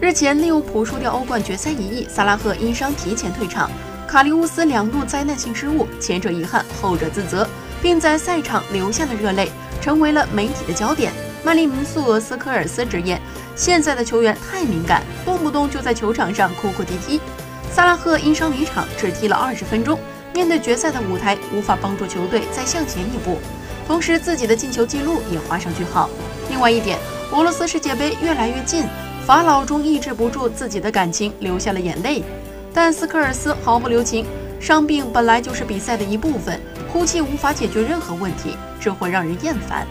日前，利物浦输掉欧冠决赛一役，萨拉赫因伤提前退场，卡利乌斯两度灾难性失误，前者遗憾，后者自责，并在赛场流下了热泪，成为了媒体的焦点。曼联名宿俄斯科尔斯直言，现在的球员太敏感，动不动就在球场上哭哭啼啼。萨拉赫因伤离场，只踢了二十分钟，面对决赛的舞台，无法帮助球队再向前一步，同时自己的进球记录也画上句号。另外一点，俄罗斯世界杯越来越近。法老终抑制不住自己的感情，流下了眼泪。但斯科尔斯毫不留情，伤病本来就是比赛的一部分，哭泣无法解决任何问题，只会让人厌烦。